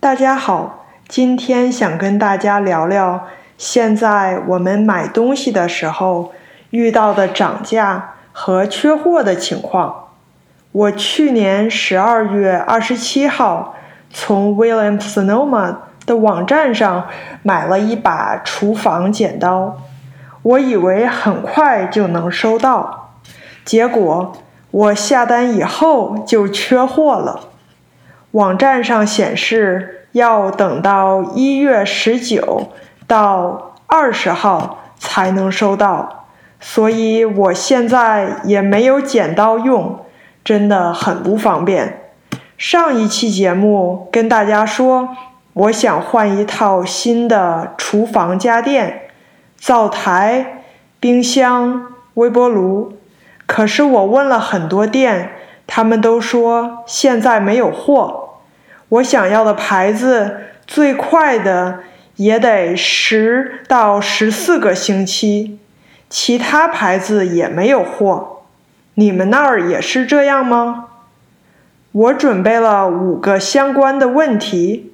大家好，今天想跟大家聊聊现在我们买东西的时候遇到的涨价和缺货的情况。我去年十二月二十七号从 William Sonoma 的网站上买了一把厨房剪刀，我以为很快就能收到，结果我下单以后就缺货了。网站上显示要等到一月十九到二十号才能收到，所以我现在也没有剪刀用，真的很不方便。上一期节目跟大家说，我想换一套新的厨房家电，灶台、冰箱、微波炉，可是我问了很多店。他们都说现在没有货，我想要的牌子最快的也得十到十四个星期，其他牌子也没有货。你们那儿也是这样吗？我准备了五个相关的问题，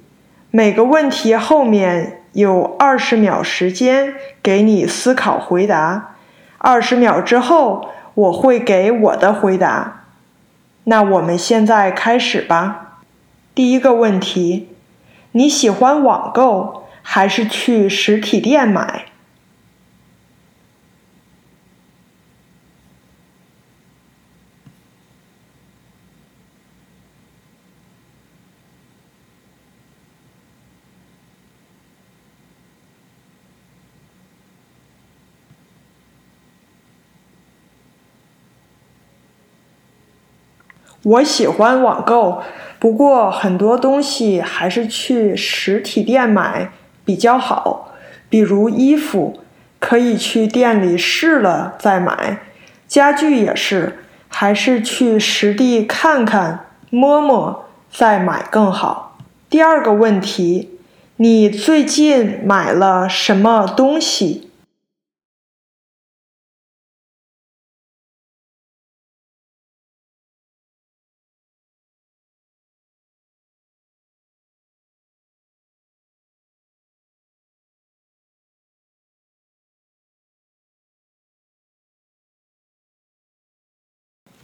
每个问题后面有二十秒时间给你思考回答，二十秒之后我会给我的回答。那我们现在开始吧。第一个问题，你喜欢网购还是去实体店买？我喜欢网购，不过很多东西还是去实体店买比较好。比如衣服，可以去店里试了再买；家具也是，还是去实地看看、摸摸再买更好。第二个问题，你最近买了什么东西？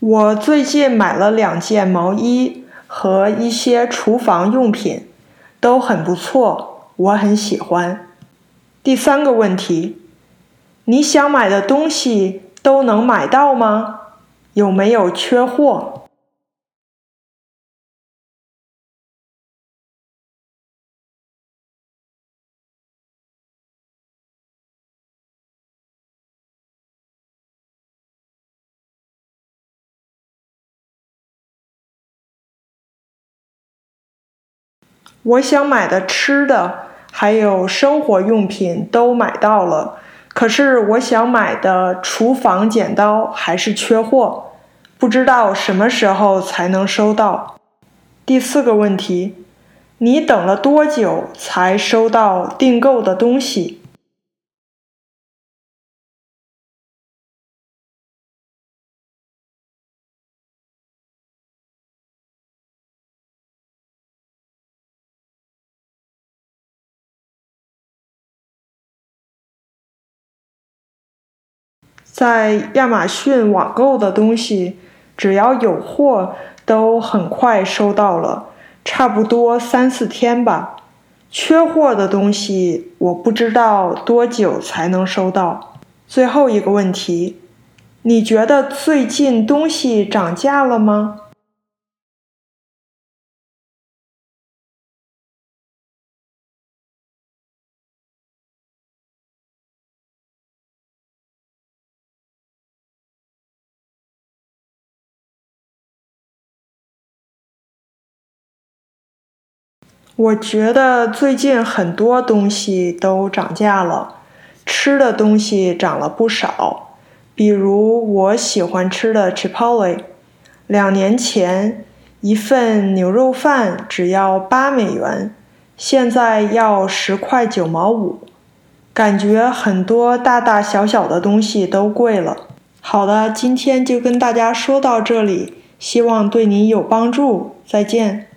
我最近买了两件毛衣和一些厨房用品，都很不错，我很喜欢。第三个问题，你想买的东西都能买到吗？有没有缺货？我想买的吃的还有生活用品都买到了，可是我想买的厨房剪刀还是缺货，不知道什么时候才能收到。第四个问题，你等了多久才收到订购的东西？在亚马逊网购的东西，只要有货，都很快收到了，差不多三四天吧。缺货的东西，我不知道多久才能收到。最后一个问题，你觉得最近东西涨价了吗？我觉得最近很多东西都涨价了，吃的东西涨了不少。比如我喜欢吃的 Chipotle，两年前一份牛肉饭只要八美元，现在要十块九毛五。感觉很多大大小小的东西都贵了。好的，今天就跟大家说到这里，希望对你有帮助。再见。